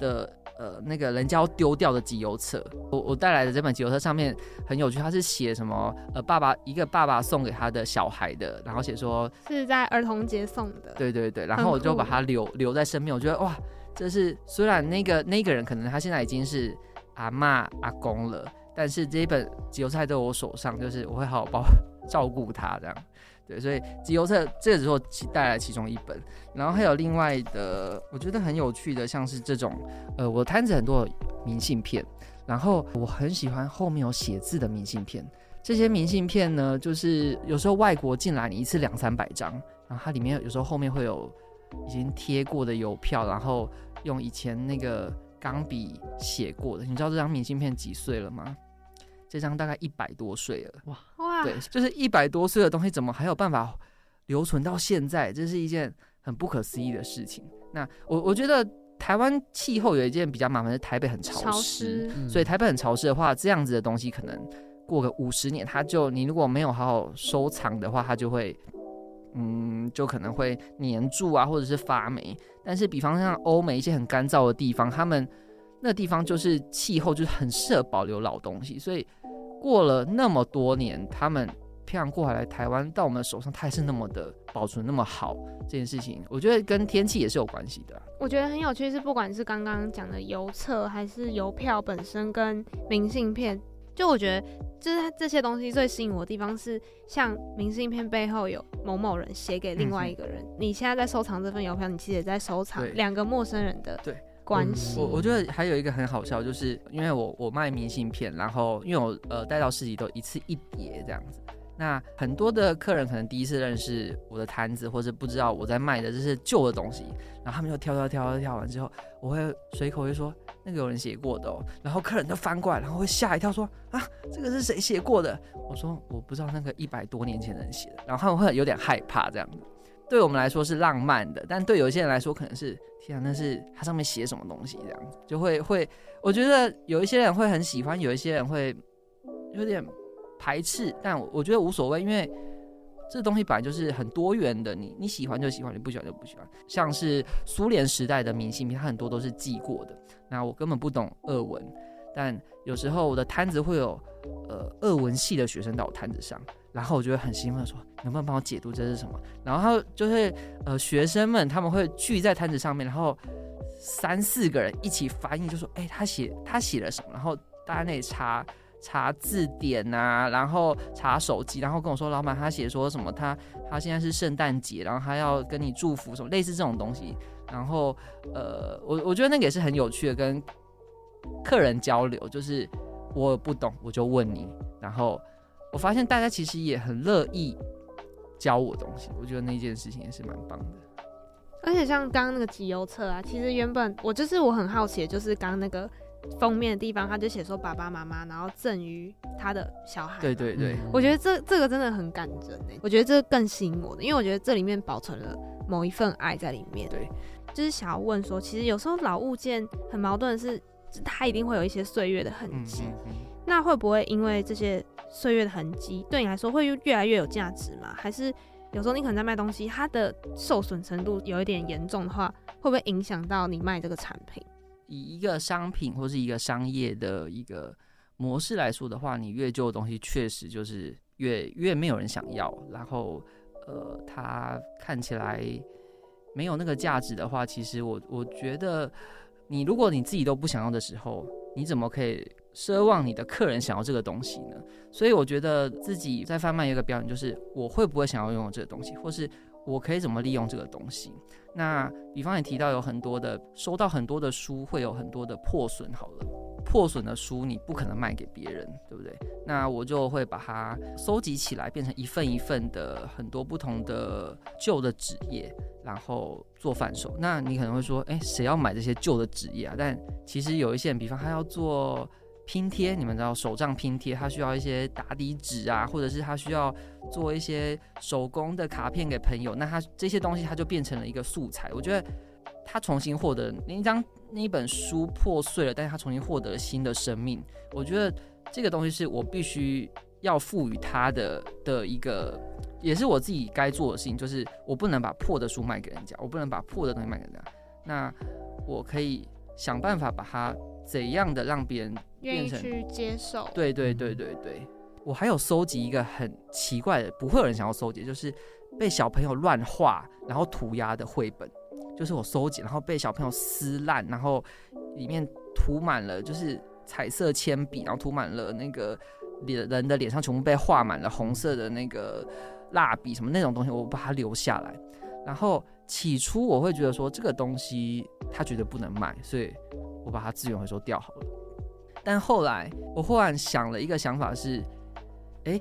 的。呃，那个人家要丢掉的集邮册，我我带来的这本集邮册上面很有趣，它是写什么？呃，爸爸一个爸爸送给他的小孩的，然后写说是在儿童节送的。对对对，然后我就把它留留在身边，我觉得哇，这是虽然那个那个人可能他现在已经是阿妈阿公了，但是这一本集邮册在我手上，就是我会好好包照顾他这样。对，所以集邮册这个时候带来其中一本，然后还有另外的，我觉得很有趣的，像是这种，呃，我摊子很多明信片，然后我很喜欢后面有写字的明信片。这些明信片呢，就是有时候外国进来，你一次两三百张，然后它里面有时候后面会有已经贴过的邮票，然后用以前那个钢笔写过的。你知道这张明信片几岁了吗？这张大概一百多岁了，哇哇！对，就是一百多岁的东西，怎么还有办法留存到现在？这是一件很不可思议的事情。那我我觉得台湾气候有一件比较麻烦，是台北很潮湿，所以台北很潮湿的话，这样子的东西可能过个五十年，它就你如果没有好好收藏的话，它就会嗯，就可能会黏住啊，或者是发霉。但是比方像欧美一些很干燥的地方，他们那地方就是气候就是很适合保留老东西，所以。过了那么多年，他们漂洋过海来台湾，到我们手上，它还是那么的保存那么好。这件事情，我觉得跟天气也是有关系的。我觉得很有趣，是不管是刚刚讲的邮册，还是邮票本身，跟明信片，就我觉得，就是这些东西最吸引我的地方是，像明信片背后有某某人写给另外一个人。嗯、你现在在收藏这份邮票，你其实也在收藏两个陌生人的。对。关系、嗯，我我觉得还有一个很好笑，就是因为我我卖明信片，然后因为我呃带到市集都一次一叠这样子，那很多的客人可能第一次认识我的摊子，或者不知道我在卖的这是旧的东西，然后他们就挑挑挑挑挑完之后，我会随口会说那个有人写过的哦，然后客人就翻过来，然后会吓一跳说啊这个是谁写过的？我说我不知道那个一百多年前人写的，然后他们会有点害怕这样子。对我们来说是浪漫的，但对有些人来说可能是天啊，那是它上面写什么东西这样子，就会会，我觉得有一些人会很喜欢，有一些人会有点排斥，但我我觉得无所谓，因为这东西本来就是很多元的，你你喜欢就喜欢，你不喜欢就不喜欢。像是苏联时代的明信片，它很多都是寄过的，那我根本不懂俄文，但有时候我的摊子会有呃俄文系的学生到我摊子上。然后我就会很兴奋说，能不能帮我解读这是什么？然后就是呃学生们他们会聚在摊子上面，然后三四个人一起翻译，就说哎他写他写了什么？然后大家那里查查字典啊，然后查手机，然后跟我说老板他写说什么？他他现在是圣诞节，然后他要跟你祝福什么？类似这种东西。然后呃我我觉得那个也是很有趣的，跟客人交流，就是我不懂我就问你，然后。我发现大家其实也很乐意教我东西，我觉得那件事情也是蛮棒的。而且像刚刚那个集邮册啊，其实原本我就是我很好奇，就是刚刚那个封面的地方，他就写说爸爸妈妈，然后赠予他的小孩。对对对，我觉得这这个真的很感人诶，我觉得这个更吸引我的，因为我觉得这里面保存了某一份爱在里面。对，就是想要问说，其实有时候老物件很矛盾的是，它一定会有一些岁月的痕迹。嗯嗯嗯，那会不会因为这些岁月的痕迹，对你来说会越来越有价值吗？还是？有时候你可能在卖东西，它的受损程度有一点严重的话，会不会影响到你卖这个产品？以一个商品或是一个商业的一个模式来说的话，你越旧的东西确实就是越越没有人想要。然后，呃，它看起来没有那个价值的话，其实我我觉得，你如果你自己都不想要的时候，你怎么可以？奢望你的客人想要这个东西呢，所以我觉得自己在贩卖一个标准，就是我会不会想要拥有这个东西，或是我可以怎么利用这个东西。那比方你提到有很多的收到很多的书，会有很多的破损。好了，破损的书你不可能卖给别人，对不对？那我就会把它收集起来，变成一份一份的很多不同的旧的纸页，然后做贩售。那你可能会说，诶，谁要买这些旧的纸页啊？但其实有一些人，比方他要做。拼贴，你们知道手账拼贴，它需要一些打底纸啊，或者是它需要做一些手工的卡片给朋友，那它这些东西它就变成了一个素材。我觉得它重新获得那张那一本书破碎了，但是它重新获得了新的生命。我觉得这个东西是我必须要赋予它的的一个，也是我自己该做的事情，就是我不能把破的书卖给人家，我不能把破的东西卖给人家。那我可以想办法把它。怎样的让别人愿意去接受？对对对对对，我还有收集一个很奇怪的，不会有人想要收集，就是被小朋友乱画然后涂鸦的绘本，就是我收集，然后被小朋友撕烂，然后里面涂满了就是彩色铅笔，然后涂满了那个脸人的脸上全部被画满了红色的那个蜡笔什么那种东西，我把它留下来。然后起初我会觉得说这个东西他觉得不能卖，所以。我把它资源回收掉好了，但后来我忽然想了一个想法是，哎，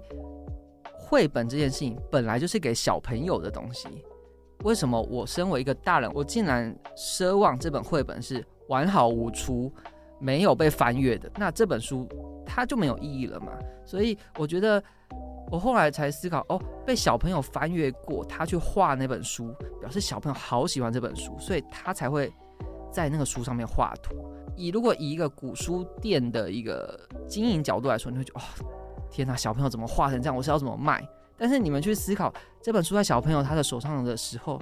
绘本这件事情本来就是给小朋友的东西，为什么我身为一个大人，我竟然奢望这本绘本是完好无缺、没有被翻阅的？那这本书它就没有意义了嘛？所以我觉得，我后来才思考，哦，被小朋友翻阅过，他去画那本书，表示小朋友好喜欢这本书，所以他才会。在那个书上面画图，以如果以一个古书店的一个经营角度来说，你会觉得哦，天哪，小朋友怎么画成这样？我是要怎么卖？但是你们去思考，这本书在小朋友他的手上的时候，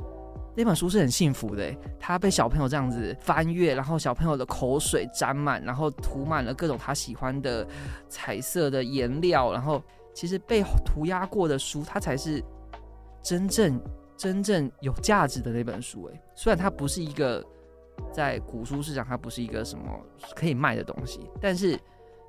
那本书是很幸福的，他被小朋友这样子翻阅，然后小朋友的口水沾满，然后涂满了各种他喜欢的彩色的颜料，然后其实被涂鸦过的书，它才是真正真正有价值的那本书。哎，虽然它不是一个。在古书市场，它不是一个什么可以卖的东西，但是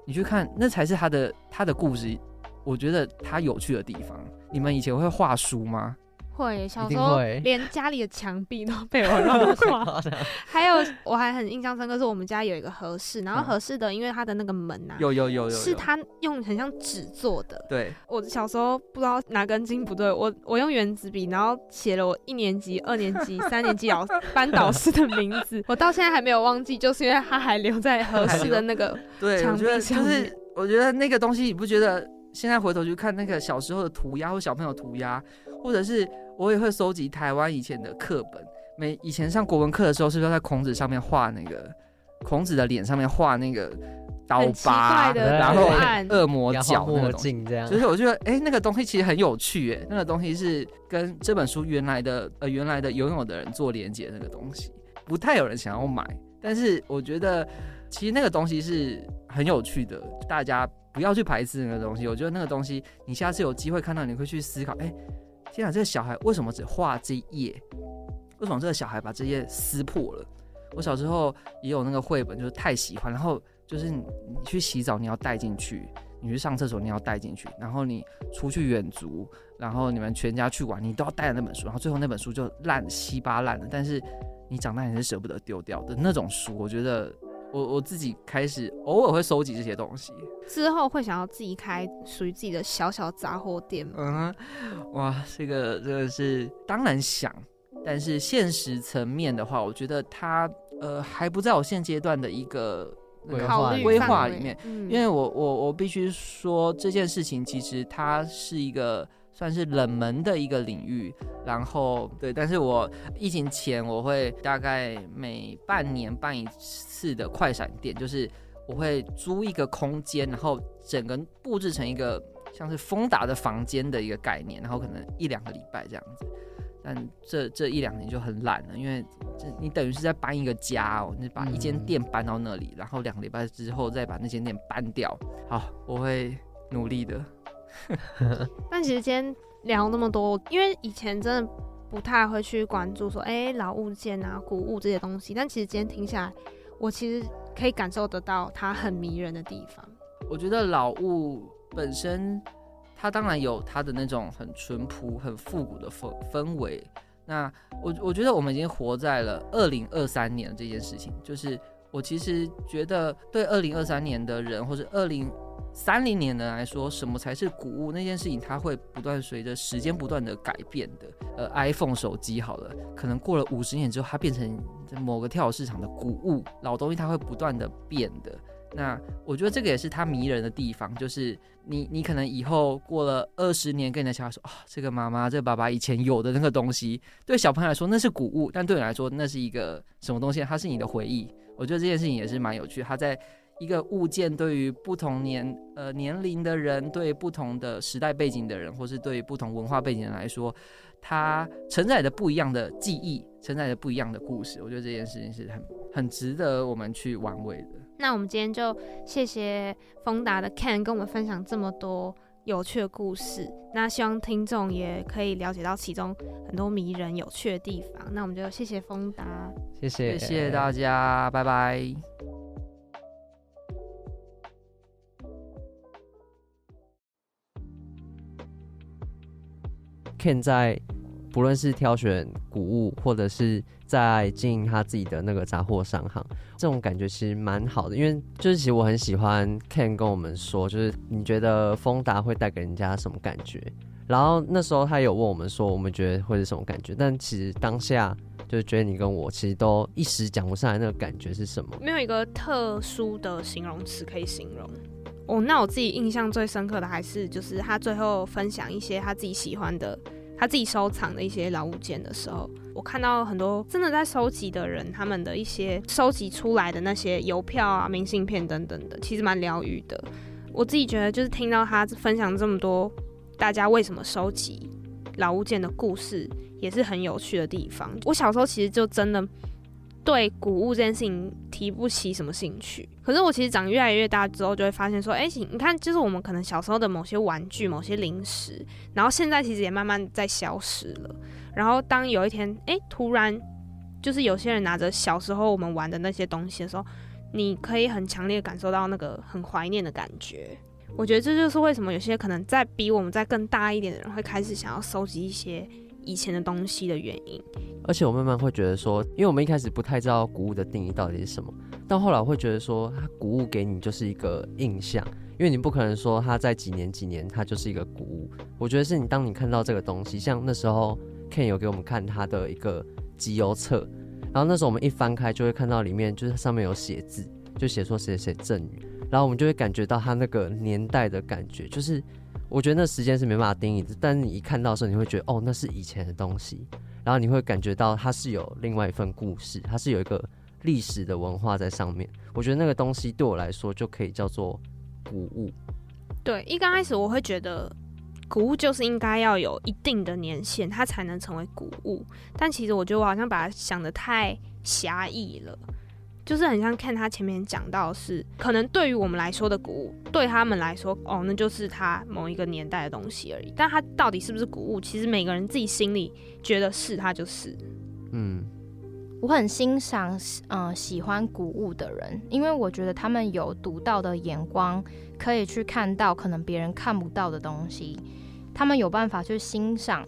你去看，那才是它的它的故事。我觉得它有趣的地方。你们以前会画书吗？会，小时候连家里的墙壁都被我乱 画。还有，我还很印象深刻，是我们家有一个合适，然后合适的，因为它的那个门呐、啊，有有有有，是它用很像纸做的。对，我小时候不知道哪根筋不对，我我用原子笔，然后写了我一年级、二年级、三年级老班导师的名字，我到现在还没有忘记，就是因为它还留在合适的那个墙壁上是我觉得那个东西，你不觉得现在回头去看那个小时候的涂鸦或小朋友涂鸦，或者是。我也会收集台湾以前的课本，每以前上国文课的时候，是不是要在孔子上面画那个孔子的脸上面画那个刀疤，然后恶魔角那种，所以我觉得，哎、欸，那个东西其实很有趣，哎，那个东西是跟这本书原来的呃原来的拥有的人做连接的那个东西，不太有人想要买，但是我觉得其实那个东西是很有趣的，大家不要去排斥那个东西，我觉得那个东西你下次有机会看到，你会去思考，哎、天啊，这个小孩为什么只画这一页？为什么这个小孩把这页撕破了？我小时候也有那个绘本，就是太喜欢，然后就是你去洗澡你要带进去，你去上厕所你要带进去，然后你出去远足，然后你们全家去玩，你都要带着那本书，然后最后那本书就烂稀巴烂的，但是你长大还是舍不得丢掉的那种书，我觉得我我自己开始偶尔会收集这些东西。之后会想要自己开属于自己的小小杂货店吗？嗯，哇，这个这个是当然想，但是现实层面的话，我觉得它呃还不在我现阶段的一个规划规划里面，嗯、因为我我我必须说这件事情其实它是一个。算是冷门的一个领域，然后对，但是我疫情前我会大概每半年办一次的快闪店，就是我会租一个空间，然后整个布置成一个像是丰达的房间的一个概念，然后可能一两个礼拜这样子。但这这一两年就很懒了，因为这你等于是在搬一个家哦，你把一间店搬到那里，然后两个礼拜之后再把那间店搬掉。好，我会努力的。但其实今天聊那么多，因为以前真的不太会去关注说，哎、老物件啊、古物这些东西。但其实今天听下来，我其实可以感受得到它很迷人的地方。我觉得老物本身，它当然有它的那种很淳朴、很复古的氛氛围。那我我觉得我们已经活在了二零二三年这件事情，就是我其实觉得对二零二三年的人，或者二零。三零年的来说，什么才是古物？那件事情它会不断随着时间不断的改变的。呃，iPhone 手机好了，可能过了五十年之后，它变成某个跳蚤市场的古物，老东西它会不断的变的。那我觉得这个也是它迷人的地方，就是你你可能以后过了二十年，跟你的小孩说啊，这个妈妈、这个爸爸以前有的那个东西，对小朋友来说那是古物，但对你来说那是一个什么东西？它是你的回忆。我觉得这件事情也是蛮有趣，它在。一个物件对于不同年呃年龄的人，对不同的时代背景的人，或是对于不同文化背景的人来说，它承载着不一样的记忆，承载着不一样的故事。我觉得这件事情是很很值得我们去玩味的。那我们今天就谢谢丰达的 Ken 跟我们分享这么多有趣的故事。那希望听众也可以了解到其中很多迷人有趣的地方。那我们就谢谢丰达，谢谢谢谢大家，拜拜。Ken 在不论是挑选谷物，或者是在经营他自己的那个杂货商行，这种感觉其实蛮好的。因为就是其实我很喜欢 Ken 跟我们说，就是你觉得丰达会带给人家什么感觉？然后那时候他有问我们说，我们觉得会是什么感觉？但其实当下就是觉得你跟我其实都一时讲不上来那个感觉是什么，没有一个特殊的形容词可以形容。哦，那我自己印象最深刻的还是就是他最后分享一些他自己喜欢的、他自己收藏的一些老物件的时候，我看到很多真的在收集的人，他们的一些收集出来的那些邮票啊、明信片等等的，其实蛮疗愈的。我自己觉得就是听到他分享这么多，大家为什么收集老物件的故事，也是很有趣的地方。我小时候其实就真的。对古物这件事情提不起什么兴趣，可是我其实长越来越大之后，就会发现说，哎，你看，就是我们可能小时候的某些玩具、某些零食，然后现在其实也慢慢在消失了。然后当有一天，哎，突然就是有些人拿着小时候我们玩的那些东西的时候，你可以很强烈感受到那个很怀念的感觉。我觉得这就是为什么有些可能在比我们再更大一点的人会开始想要收集一些。以前的东西的原因，而且我慢慢会觉得说，因为我们一开始不太知道古物的定义到底是什么，但后来我会觉得说，它古物给你就是一个印象，因为你不可能说它在几年几年它就是一个古物。我觉得是你当你看到这个东西，像那时候 Ken 有给我们看他的一个集邮册，然后那时候我们一翻开就会看到里面就是上面有写字，就写说谁谁赠予，然后我们就会感觉到他那个年代的感觉，就是。我觉得那时间是没办法定义的，但是你一看到的时候，你会觉得哦，那是以前的东西，然后你会感觉到它是有另外一份故事，它是有一个历史的文化在上面。我觉得那个东西对我来说就可以叫做古物。对，一刚开始我会觉得古物就是应该要有一定的年限，它才能成为古物，但其实我觉得我好像把它想得太狭义了。就是很像看他前面讲到是，可能对于我们来说的古物，对他们来说，哦，那就是他某一个年代的东西而已。但他到底是不是古物，其实每个人自己心里觉得是，他就是。嗯，我很欣赏，嗯、呃，喜欢古物的人，因为我觉得他们有独到的眼光，可以去看到可能别人看不到的东西。他们有办法去欣赏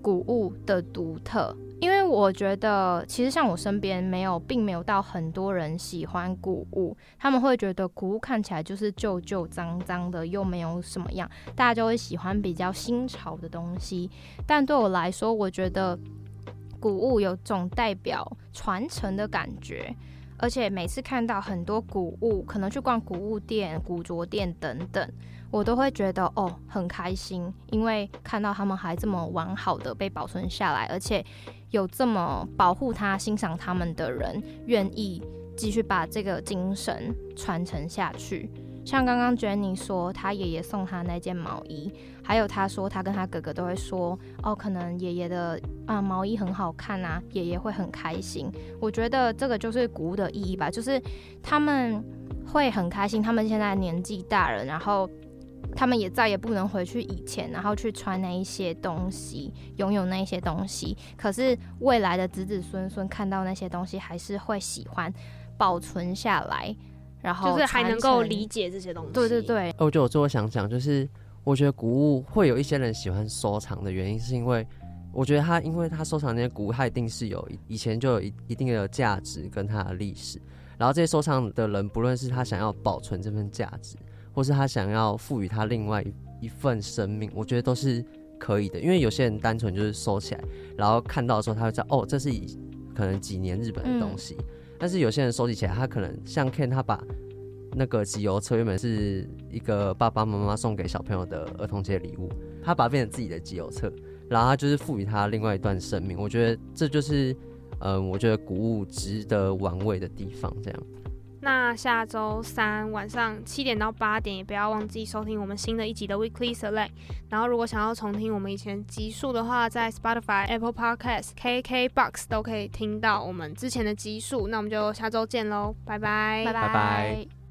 古物的独特。因为我觉得，其实像我身边没有，并没有到很多人喜欢古物，他们会觉得古物看起来就是旧旧脏脏的，又没有什么样，大家就会喜欢比较新潮的东西。但对我来说，我觉得古物有种代表传承的感觉。而且每次看到很多古物，可能去逛古物店、古着店等等，我都会觉得哦，很开心，因为看到他们还这么完好的被保存下来，而且有这么保护他、欣赏他们的人，愿意继续把这个精神传承下去。像刚刚 Jenny 说，他爷爷送他那件毛衣，还有他说他跟他哥哥都会说，哦，可能爷爷的啊毛衣很好看啊，爷爷会很开心。我觉得这个就是古物的意义吧，就是他们会很开心，他们现在年纪大了，然后他们也再也不能回去以前，然后去穿那一些东西，拥有那一些东西。可是未来的子子孙孙看到那些东西，还是会喜欢保存下来。然后就是还能够理解这些东西。对对对。我觉得我最后想讲，就是我觉得古物会有一些人喜欢收藏的原因，是因为我觉得他，因为他收藏那些古物，他一定是有以前就有一一定的价值跟他的历史。然后这些收藏的人，不论是他想要保存这份价值，或是他想要赋予他另外一份生命，我觉得都是可以的。因为有些人单纯就是收起来，然后看到的时候，他会知道哦，这是以可能几年日本的东西。嗯但是有些人收集起来，他可能像 Ken，他把那个集邮册原本是一个爸爸妈妈送给小朋友的儿童节礼物，他把它变成自己的集邮册，然后他就是赋予他另外一段生命。我觉得这就是，嗯，我觉得古物值得玩味的地方，这样。那下周三晚上七点到八点，也不要忘记收听我们新的一集的 Weekly Select。然后，如果想要重听我们以前集数的话，在 Spotify、Apple Podcast、KKBox 都可以听到我们之前的集数。那我们就下周见喽，拜拜，拜拜。